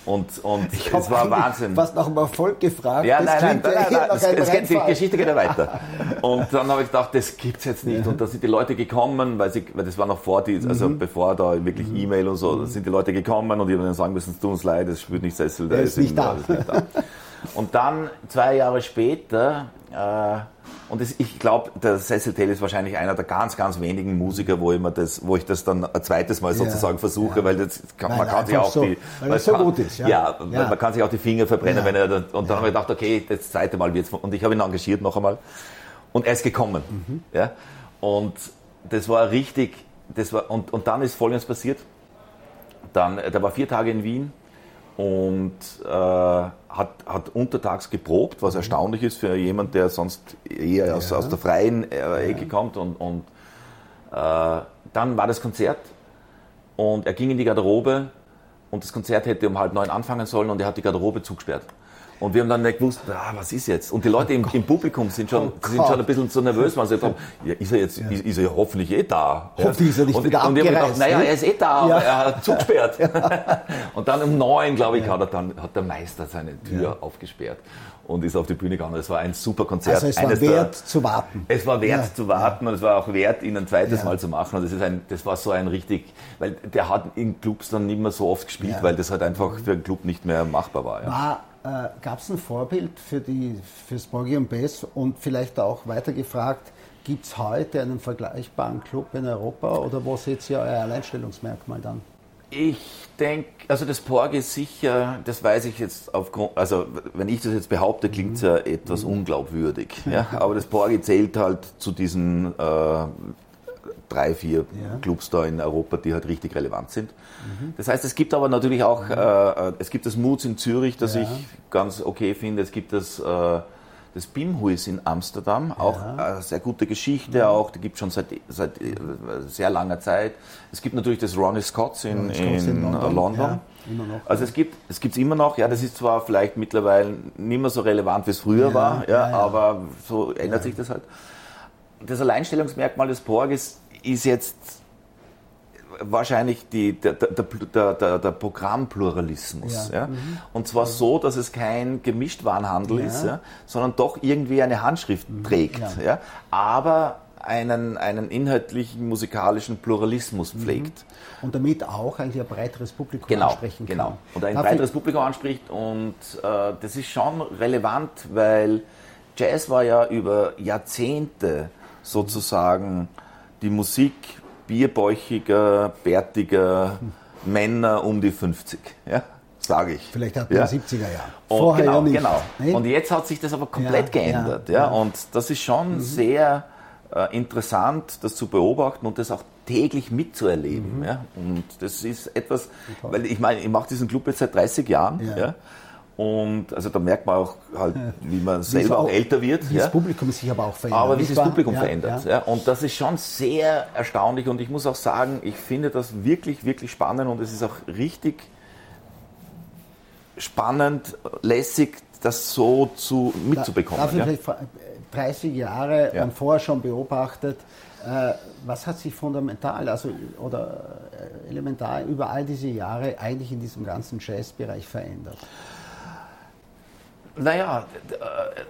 Und, und ich es war Wahnsinn. Was nach dem Erfolg gefragt. Ja, nein, nein, nein, nein, nein es, geht, die Geschichte geht ja weiter. Und dann habe ich gedacht, das gibt's jetzt nicht. Und da sind die Leute gekommen, weil, sie, weil das war noch vor die, also mhm. bevor da wirklich mhm. E-Mail und so, da sind die Leute gekommen und ich habe ihnen sagen müssen, es tut uns leid, es spürt nicht Sessel, da. Ist nicht da. Und dann, zwei Jahre später, äh, und das, ich glaube, der Cecil Taylor ist wahrscheinlich einer der ganz, ganz wenigen Musiker, wo ich, das, wo ich das dann ein zweites Mal sozusagen ja, versuche, ja. weil das kann, Nein, man kann sich auch so, die, weil es so kann, gut ist. Ja, ja, man kann sich auch die Finger verbrennen, wenn er und dann habe ich gedacht, okay, das zweite Mal wird's und ich habe ihn engagiert noch einmal und er ist gekommen, mhm. ja, und das war richtig, das war und, und dann ist Folgendes passiert, dann, der war vier Tage in Wien und äh, hat, hat untertags geprobt, was mhm. erstaunlich ist für jemand, der sonst eher ja. aus, aus der freien äh, Ecke ja. kommt. Und, und äh, dann war das Konzert und er ging in die Garderobe und das Konzert hätte um halb neun anfangen sollen und er hat die Garderobe zugesperrt. Und wir haben dann nicht gewusst, ah, was ist jetzt? Und die Leute im, im Publikum sind schon, oh sind schon ein bisschen so nervös, weil sie haben, ja, ist er jetzt, ist, ist, er hoffentlich eh da? Hoffentlich ist er nicht und, wieder Und ich habe gedacht, naja, er ist eh da, aber er hat zugesperrt. und dann um neun, glaube ich, hat, er dann, hat der Meister seine Tür aufgesperrt und ist auf die Bühne gegangen. Es war ein super Konzert. Also es war Eines wert der, zu warten. Es war wert ja, zu warten ja. und es war auch wert, ihn ein zweites ja. Mal zu machen. Und das, ist ein, das war so ein richtig, weil der hat in Clubs dann nicht mehr so oft gespielt, weil das halt einfach für einen Club nicht mehr machbar war. War äh, Gab es ein Vorbild für, die, für Sporgy und Bass und vielleicht auch weiter gefragt, gibt es heute einen vergleichbaren Club in Europa oder wo seht ihr euer Alleinstellungsmerkmal dann? Ich denke, also das Porg ist sicher, das weiß ich jetzt aufgrund, also wenn ich das jetzt behaupte, klingt es ja etwas mhm. unglaubwürdig. Ja? Aber das Porgi zählt halt zu diesen äh, drei, vier ja. Clubs da in Europa, die halt richtig relevant sind. Mhm. Das heißt, es gibt aber natürlich auch, mhm. äh, es gibt das Moods in Zürich, das ja. ich ganz okay finde. Es gibt das, äh, das Bimhuis in Amsterdam, auch ja. äh, sehr gute Geschichte, mhm. auch, die gibt es schon seit, seit äh, sehr langer Zeit. Es gibt natürlich das Ronnie Scott's in, in, in, London. London. Also es gibt es gibt's immer noch, ja, das ist zwar vielleicht mittlerweile nicht mehr so relevant, wie es früher war, ja, aber so ändert sich das halt. Das Alleinstellungsmerkmal des Porg ist ist jetzt wahrscheinlich die, der, der, der, der Programmpluralismus. Ja. ja? Mhm. Und zwar so, dass es kein Gemischtwarenhandel ja. ist, ja, sondern doch irgendwie eine Handschrift mhm. trägt. Ja. aber einen, einen inhaltlichen musikalischen Pluralismus mhm. pflegt. Und damit auch eigentlich ein breiteres Publikum genau, ansprechen kann. Genau, und ein Darf breiteres Publikum anspricht. Und äh, das ist schon relevant, weil Jazz war ja über Jahrzehnte sozusagen die Musik bierbäuchiger, bärtiger Männer um die 50. Ja? Sage ich. Vielleicht hat man ja. 70er Jahre. Vorher genau, ja nicht. Genau. Nicht? Und jetzt hat sich das aber komplett ja, geändert. Ja, ja. Und das ist schon mhm. sehr äh, interessant, das zu beobachten und das auch täglich mitzuerleben. Mhm. Ja? Und das ist etwas, weil ich meine, ich mache diesen Club jetzt seit 30 Jahren. Ja. Und also da merkt man auch halt, wie man selber auch, älter wird. Wie ja. das Publikum sich aber auch verändert. Aber wie sich das Publikum ja, verändert. Ja. ja. Und das ist schon sehr erstaunlich und ich muss auch sagen, ich finde das wirklich, wirklich spannend und es ist auch richtig spannend, lässig, das so zu, mitzubekommen. Darf ich ja? vielleicht 30 Jahre und vorher schon beobachtet, äh, was hat sich fundamental also, oder äh, elementar über all diese Jahre eigentlich in diesem ganzen Jazzbereich verändert? Naja, äh,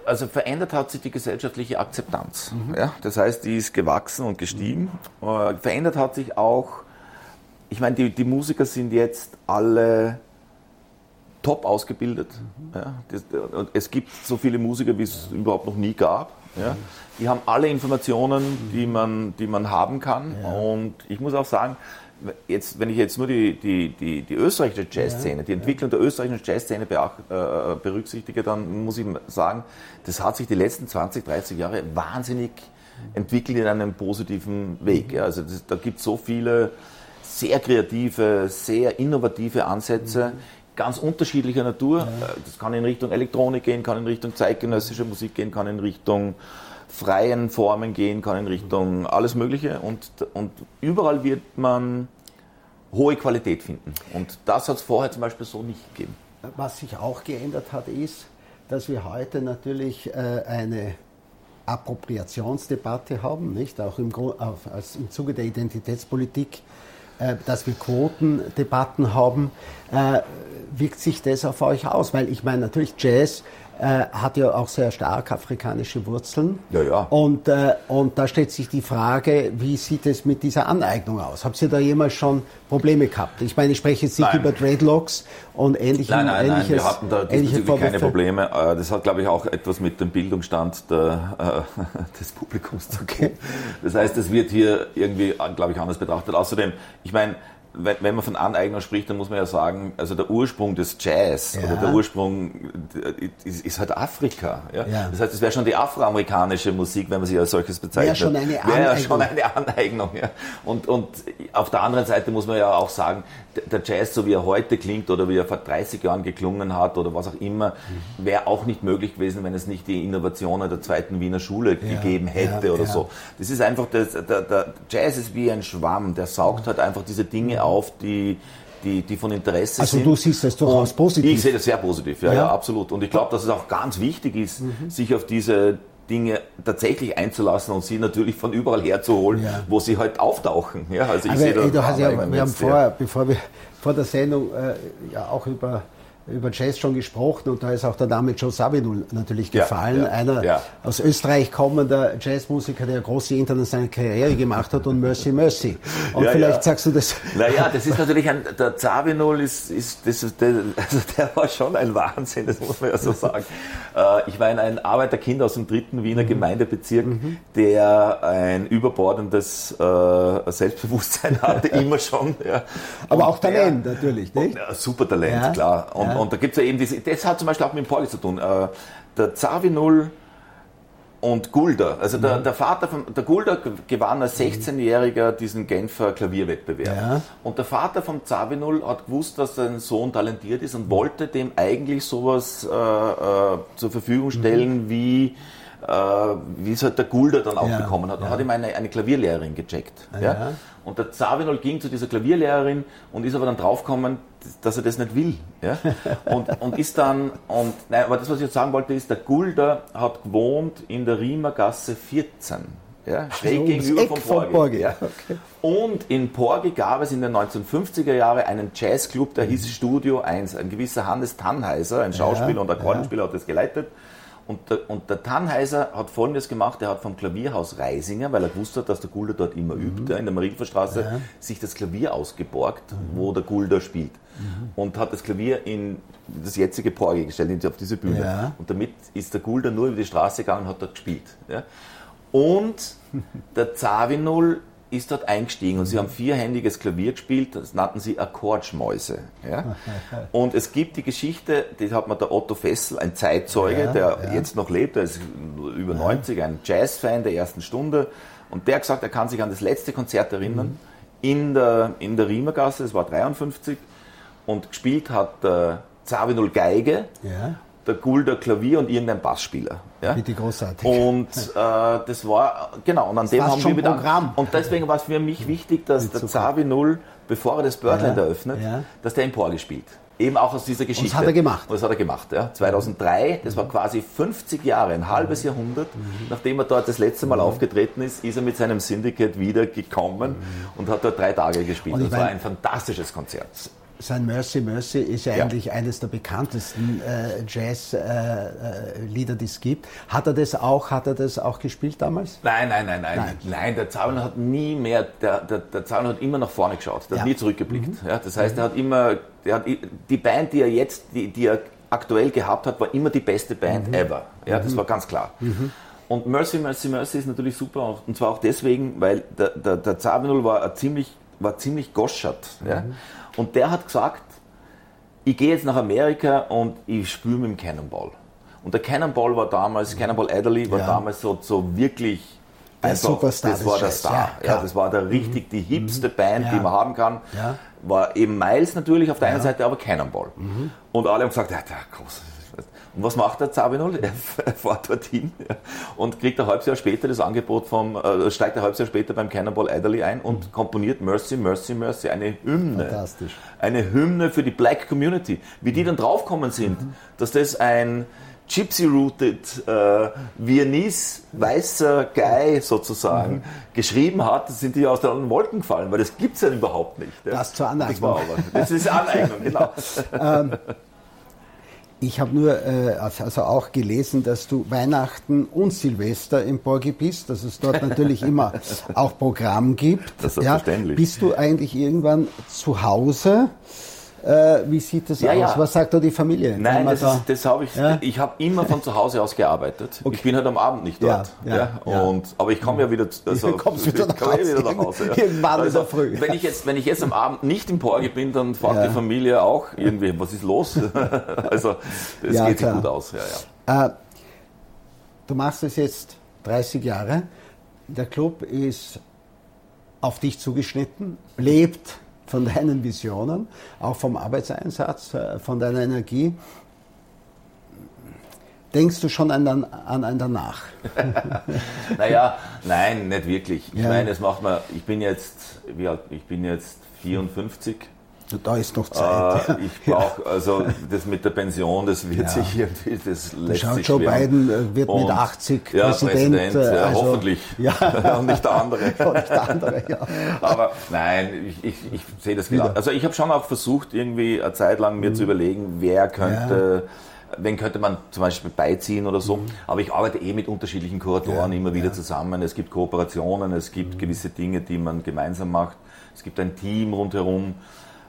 also verändert hat sich die gesellschaftliche Akzeptanz. Mhm. Ja, das heißt, die ist gewachsen und gestiegen. Mhm. Verändert hat sich auch, ich meine, die, die Musiker sind jetzt alle top ausgebildet. Mhm. Ja, das, es gibt so viele Musiker, wie es überhaupt noch nie gab. Ja. Mhm. Die haben alle Informationen, die man, die man haben kann. Ja. Und ich muss auch sagen, jetzt, wenn ich jetzt nur die, die, die, die österreichische Jazzszene, die Entwicklung der österreichischen Jazzszene äh, berücksichtige, dann muss ich sagen, das hat sich die letzten 20, 30 Jahre wahnsinnig entwickelt in einem positiven Weg. Ja. Also das, da gibt es so viele sehr kreative, sehr innovative Ansätze ganz unterschiedlicher Natur. Ja. Das kann in Richtung Elektronik gehen, kann in Richtung zeitgenössischer Musik gehen, kann in Richtung freien Formen gehen, kann in Richtung alles Mögliche und, und überall wird man hohe Qualität finden. Und das hat es vorher zum Beispiel so nicht gegeben. Was sich auch geändert hat, ist, dass wir heute natürlich äh, eine Appropriationsdebatte haben, nicht? Auch im, als im Zuge der Identitätspolitik, äh, dass wir Quotendebatten haben. Äh, wirkt sich das auf euch aus? Weil ich meine, natürlich Jazz äh, hat ja auch sehr stark afrikanische Wurzeln. Ja, ja. Und, äh, und da stellt sich die Frage, wie sieht es mit dieser Aneignung aus? Habt ihr da jemals schon Probleme gehabt? Ich meine, ich spreche jetzt nicht nein. über Dreadlocks und ähnliche Nein, nein, ähnliches, nein, wir hatten da diesbezüglich keine Probleme. Äh, das hat, glaube ich, auch etwas mit dem Bildungsstand der, äh, des Publikums zu tun. Okay. Das heißt, es wird hier irgendwie, glaube ich, anders betrachtet. Außerdem, ich meine, wenn man von Aneignung spricht, dann muss man ja sagen, also der Ursprung des Jazz ja. oder der Ursprung ist, ist halt Afrika. Ja? ja. Das heißt, es wäre schon die afroamerikanische Musik, wenn man sie als solches bezeichnet. Wäre schon eine Aneignung. Wäre schon eine Aneignung. Ja. Und, und auf der anderen Seite muss man ja auch sagen, der Jazz, so wie er heute klingt oder wie er vor 30 Jahren geklungen hat oder was auch immer, mhm. wäre auch nicht möglich gewesen, wenn es nicht die Innovationen der zweiten Wiener Schule ja, gegeben hätte ja, oder ja. so. Das ist einfach, das, der, der, Jazz ist wie ein Schwamm, der saugt halt einfach diese Dinge auf, die, die, die von Interesse also sind. Also du siehst das durchaus positiv. Ich sehe das sehr positiv, ja, ja. absolut. Und ich glaube, dass es auch ganz wichtig ist, mhm. sich auf diese Dinge tatsächlich einzulassen und sie natürlich von überall herzuholen, ja. wo sie halt auftauchen. Ja, also ich Aber, sehe ey, da, ja, wir haben vorher, bevor wir vor der Sendung äh, ja auch über über Jazz schon gesprochen und da ist auch der Name Joe Sabinul natürlich gefallen. Ja, ja, Einer ja. aus Österreich kommender Jazzmusiker, der eine große internationale Karriere gemacht hat und Mercy Mercy. Und vielleicht sagst du das. Naja, das ist natürlich ein, der Sabinul ist, ist, das ist der, also der war schon ein Wahnsinn, das muss man ja so sagen. Äh, ich meine, ein Arbeiterkind aus dem dritten Wiener mhm. Gemeindebezirk, mhm. der ein überbordendes äh, Selbstbewusstsein hatte, immer schon. Aber auch Talent der, natürlich, nicht? Und, super Talent, klar. Und, und da gibt es ja eben diese, das hat zum Beispiel auch mit dem Porgy zu tun. Äh, der Zavinul und Gulda, also der, mhm. der Vater von, der Gulda gewann als 16-Jähriger diesen Genfer Klavierwettbewerb. Ja. Und der Vater von Zavinul hat gewusst, dass sein Sohn talentiert ist und wollte dem eigentlich sowas äh, äh, zur Verfügung stellen mhm. wie wie es halt der Gulda dann auch ja, bekommen hat. Und ja. hat ihm eine, eine Klavierlehrerin gecheckt. Ah, ja. Und der Zawinol ging zu dieser Klavierlehrerin und ist aber dann draufgekommen, dass er das nicht will. Ja? Und, und ist dann, und nein, aber das, was ich jetzt sagen wollte, ist, der Gulda hat gewohnt in der Riemergasse 14. Ja, schräg also gegenüber vom Porgi. Porgi. Ja. Okay. Und in Porgi gab es in den 1950er Jahren einen Jazzclub, der hieß Studio 1. Ein gewisser Hannes Tannheiser, ein Schauspieler ja, und Akkordeonspieler, ja. hat das geleitet. Und der, und der Tannheiser hat Folgendes gemacht, er hat vom Klavierhaus Reisinger, weil er gewusst hat, dass der Gulder dort immer mhm. übt, in der Marienstraße, ja. sich das Klavier ausgeborgt, mhm. wo der Gulder spielt. Mhm. Und hat das Klavier in das jetzige Porge gestellt, auf diese Bühne. Ja. Und damit ist der Gulder nur über die Straße gegangen und hat dort gespielt. Ja. Und der Zawinul ist dort eingestiegen und sie haben vierhändiges Klavier gespielt, das nannten sie Akkordschmäuse. Ja? Und es gibt die Geschichte, die hat mir der Otto Fessel, ein Zeitzeuge, ja, der ja. jetzt noch lebt, der ist über 90, ein Jazzfan der ersten Stunde und der hat gesagt, er kann sich an das letzte Konzert erinnern mhm. in der, in der Riemergasse, das war 53 und gespielt hat der Zawinul Geige der Gulder Klavier und irgendein Bassspieler. Ja? Bitte großartig. Und äh, das war, genau, und an das dem haben wir wieder. Programm. Und deswegen war es für mich wichtig, dass der Zavi Null, bevor er das Birdland ja, eröffnet, ja. dass der in Porgy spielt. Eben auch aus dieser Geschichte. Und das hat er gemacht. Und das hat er gemacht, ja. 2003, das war quasi 50 Jahre, ein halbes Jahrhundert, mhm. nachdem er dort das letzte Mal mhm. aufgetreten ist, ist er mit seinem Syndicate wieder gekommen mhm. und hat dort drei Tage gespielt. Und das war ein fantastisches Konzert. Sein Mercy Mercy ist ja, ja. eigentlich eines der bekanntesten äh, Jazz-Lieder, äh, die es gibt. Hat er das auch, hat er das auch gespielt damals? Nein, nein, nein, nein. Nein, nein der Zauner hat nie mehr, der, der, der Zauner hat immer nach vorne geschaut, der ja. hat nie zurückgeblickt. Mhm. Ja, das heißt, mhm. er hat immer, der hat, die Band, die er jetzt, die, die er aktuell gehabt hat, war immer die beste Band mhm. ever. Ja, das mhm. war ganz klar. Mhm. Und Mercy, Mercy, Mercy ist natürlich super, und zwar auch deswegen, weil der, der, der Zabinul war ziemlich, war ziemlich goschert. Ja? Mhm. Und der hat gesagt, ich gehe jetzt nach Amerika und ich spüre mit dem Cannonball. Und der Cannonball war damals, Cannonball Adderley war ja. damals so, so wirklich der einfach, Superstar das war der Star. Ja, ja, das war der richtig die hipste mhm. Band, die man haben kann. war eben Miles natürlich auf der einen Seite, aber Cannonball. Mhm. Und alle haben gesagt, ja, der groß. Und was macht der Zabinol? Er fährt dorthin ja, und kriegt ein halbes Jahr später das Angebot vom, äh, steigt ein halbes Jahr später beim Cannonball Adderley ein und mhm. komponiert Mercy, Mercy, Mercy, eine Hymne. Fantastisch. Eine Hymne für die Black Community. Wie die dann draufkommen sind, mhm. dass das ein, Gypsy-rooted äh, Viennese weißer Guy sozusagen mhm. geschrieben hat, sind die aus den Wolken gefallen, weil das gibt es ja überhaupt nicht. Ja. Das zur Aneignung. Das, war aber, das ist Aneignung, genau. ähm, ich habe nur äh, also auch gelesen, dass du Weihnachten und Silvester im Borgi bist, dass es dort natürlich immer auch Programm gibt. Das ist ja. Bist du eigentlich irgendwann zu Hause? Äh, wie sieht das ja, aus? Ja. Was sagt da die Familie? Nein, das, da, das habe ich. Ja? Ich habe immer von zu Hause aus gearbeitet. Okay. Ich bin halt am Abend nicht dort. Ja, Und, aber ich komme ja wieder. Also, kommst wieder nach Hause. Wieder nach Hause Irgendwann also, in Früh. Wenn ich jetzt, wenn ich jetzt am Abend nicht im Porge bin, dann fragt die Familie auch irgendwie, was ist los? also das geht sich gut aus. Äh, du machst es jetzt 30 Jahre. Der Club ist auf dich zugeschnitten, lebt von deinen Visionen, auch vom Arbeitseinsatz, äh, von deiner Energie. Denkst du schon an, an ein Danach? naja, nein, nicht wirklich. Ich ja. meine, es macht mir, ich bin jetzt, wie alt, ich bin jetzt 54 da ist noch Zeit. Äh, ich brauche, also das mit der Pension, das wird ja. sich irgendwie, das lässt Schaut sich Joe. Biden äh, wird und, mit 80 ja, Präsident. Präsident äh, also, hoffentlich. Ja. und nicht der andere. und nicht der andere ja. Aber nein, ich, ich, ich sehe das genau. Also ich habe schon auch versucht, irgendwie eine Zeit lang mir mhm. zu überlegen, wer könnte... Wen könnte man zum Beispiel beiziehen oder so. Mhm. Aber ich arbeite eh mit unterschiedlichen Kuratoren ja, immer wieder ja. zusammen. Es gibt Kooperationen, es gibt mhm. gewisse Dinge, die man gemeinsam macht. Es gibt ein Team rundherum.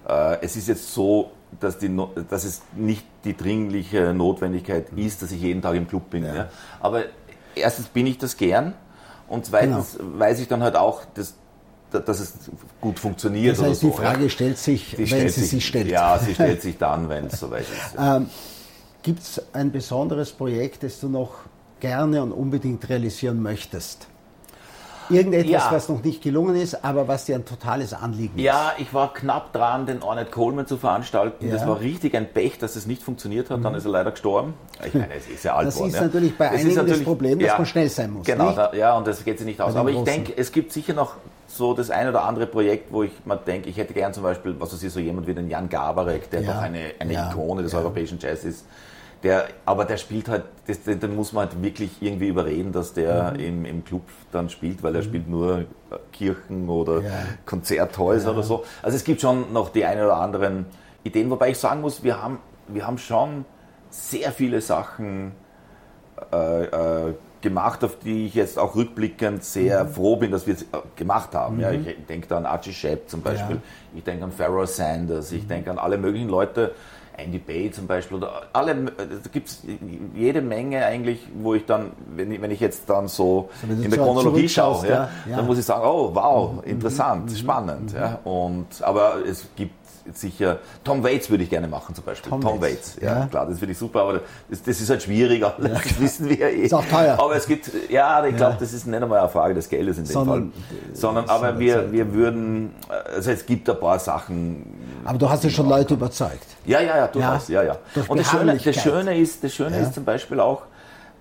Äh, es ist jetzt so, dass, die, dass, es nicht die dringliche Notwendigkeit ist, dass ich jeden Tag im Club bin. Ja. Ja. Aber erstens bin ich das gern und zweitens genau. weiß ich dann halt auch, dass, dass es gut funktioniert. Das heißt, so. die Frage stellt sich, die wenn stellt sie sich stellt. Ja, sie stellt sich dann, wenn es soweit ist. Ähm, Gibt es ein besonderes Projekt, das du noch gerne und unbedingt realisieren möchtest? Irgendetwas, ja. was noch nicht gelungen ist, aber was dir ein totales Anliegen ist. Ja, ich war knapp dran, den Ornette Coleman zu veranstalten. Ja. Das war richtig ein Pech, dass es nicht funktioniert hat. Mhm. Dann ist er leider gestorben. Ich meine, es ist ja alt Das ist ja. natürlich bei das einigen natürlich, das Problem, dass man schnell sein muss. Genau, da, ja, und das geht sich nicht aus. Aber ich denke, es gibt sicher noch so das ein oder andere Projekt, wo ich mir denke, ich hätte gern zum Beispiel, was weiß ich, so jemand wie den Jan Gabarek, der doch eine, eine Ikone des europäischen Jazz ist der, aber der spielt halt, das, den muss man halt wirklich irgendwie überreden, dass der mhm. im, im Club dann spielt, weil er mhm. spielt nur äh, Kirchen oder ja. Konzerthäuser ja. oder so. Also es gibt schon noch die ein oder anderen Ideen, wobei ich sagen muss, wir haben, wir haben schon sehr viele Sachen äh, äh, gemacht, auf die ich jetzt auch rückblickend sehr mhm. froh bin, dass wir es äh, gemacht haben. Mhm. Ja, ich denke da an Archie Shepp zum Beispiel, ja. ich denke an Pharaoh Sanders, ich mhm. denke an alle möglichen Leute, Andy Bay zum Beispiel, oder alle, da gibt es jede Menge eigentlich, wo ich dann, wenn ich, wenn ich jetzt dann so, so in der Chronologie schaue, ja, ja, dann muss ich sagen, oh wow, mhm. interessant, mhm. spannend. Mhm. Ja, und, aber es gibt sicher, Tom Waits würde ich gerne machen zum Beispiel. Tom, Tom Waits. ja, ja, klar, das finde ich super, aber das, das, ist halt schwieriger, ja. das wissen wir eh. Ist auch teuer. Aber es gibt, ja, ich glaube, das ist nicht einmal eine Frage des Geldes in dem Sondern, Fall. Sondern, aber wir, wir würden, also es gibt ein paar Sachen. Aber du hast ja schon Leute überzeugt. Ja, ja, ja, du ja. hast, ja, ja. Und das Schöne, das Schöne ist, das Schöne ist zum Beispiel auch,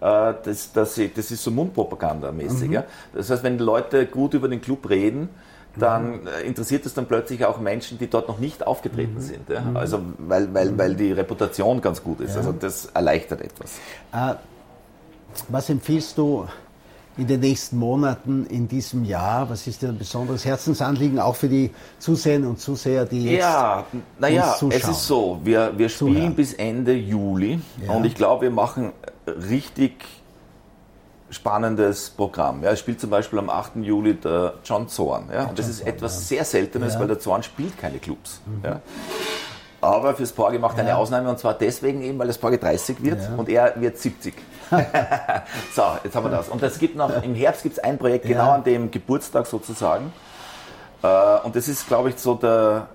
äh, das, das, das ist so Mundpropaganda-mäßig. Mhm. Ja? Das heißt, wenn Leute gut über den Club reden, dann mhm. interessiert es dann plötzlich auch Menschen, die dort noch nicht aufgetreten mhm. sind. Ja? Mhm. Also weil, weil, mhm. weil die Reputation ganz gut ist. Ja. Also das erleichtert etwas. Äh, was empfiehlst du in den nächsten Monaten in diesem Jahr? Was ist dir ein besonderes Herzensanliegen, auch für die Zuseherinnen und Zuseher, die jetzt Ja, naja, es ist so, wir, wir spielen Zuhören. bis Ende Juli ja. und ich glaube, wir machen richtig spannendes Programm. Ja, es spielt zum Beispiel am 8. Juli der John Zorn. Ja, und das ist etwas sehr Seltenes, ja. weil der Zorn spielt keine Clubs. Mhm. Ja. Aber fürs Porge macht eine Ausnahme und zwar deswegen eben, weil das Porge 30 wird und er wird 70. so, jetzt haben wir das. Und es gibt noch, im Herbst gibt es ein Projekt genau an dem Geburtstag sozusagen. Äh, und das ist, glaube ich, so der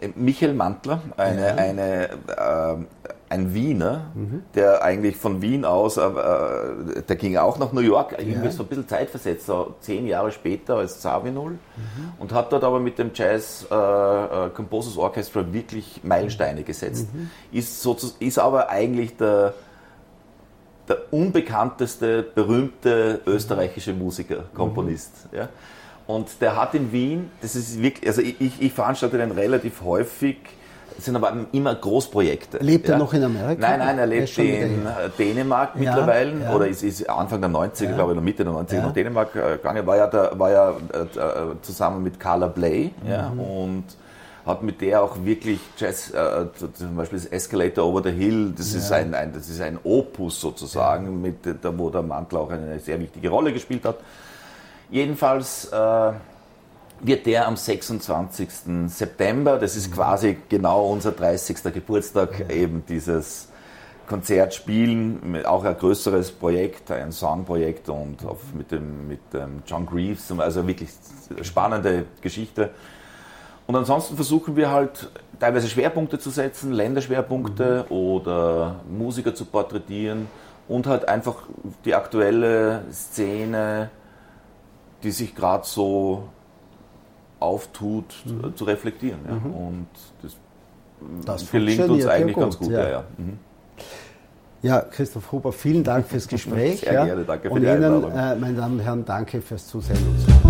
äh, Michael Mantler, eine, eine äh, ein Wiener, mhm. der eigentlich von Wien aus, äh, äh, der ging auch nach New York, irgendwie so ein bisschen zeitversetzt, so zehn Jahre später als Zawinul mhm. und hat dort aber mit dem Jazz äh, äh Composers Orchestra wirklich Meilensteine gesetzt. Mhm. Ist, so, ist aber eigentlich der, der unbekannteste, berühmte österreichische Musiker, Komponist. Ja? Und der hat in Wien, das ist wirklich, also ich, ich veranstalte den relativ häufig, sind aber immer Großprojekte. Lebt ja. er noch in Amerika? Nein, nein, er lebt er in äh, Dänemark ja, mittlerweile ja. oder ist, ist, Anfang der 90er, glaube ich, oder Mitte der 90er nach Dänemark äh, gegangen. War ja, da, war ja äh, zusammen mit Carla Bley ja, mhm. und hat mit der auch wirklich Jazz, äh, zum Beispiel das Escalator Over the Hill, das, ist, ein, ein, das ist ein Opus sozusagen, mit, da, wo der Mantel auch eine sehr wichtige Rolle gespielt hat. Jedenfalls äh, wird der am 26. September, das ist quasi genau unser 30. Geburtstag, eben dieses Konzert spielen, auch ein größeres Projekt, ein Songprojekt und mit, dem, mit dem John Greaves, also wirklich spannende Geschichte. Und ansonsten versuchen wir halt teilweise Schwerpunkte zu setzen, Länderschwerpunkte mhm. oder Musiker zu porträtieren und halt einfach die aktuelle Szene, die sich gerade so auftut, mhm. zu reflektieren. Ja. Mhm. Und das, das gelingt uns eigentlich ganz gut. Ja. Ja, ja. Mhm. ja, Christoph Huber, vielen Dank fürs Gespräch. Sehr gerne, danke für und die Ihnen, äh, meine Damen und Herren, danke fürs Zusehen.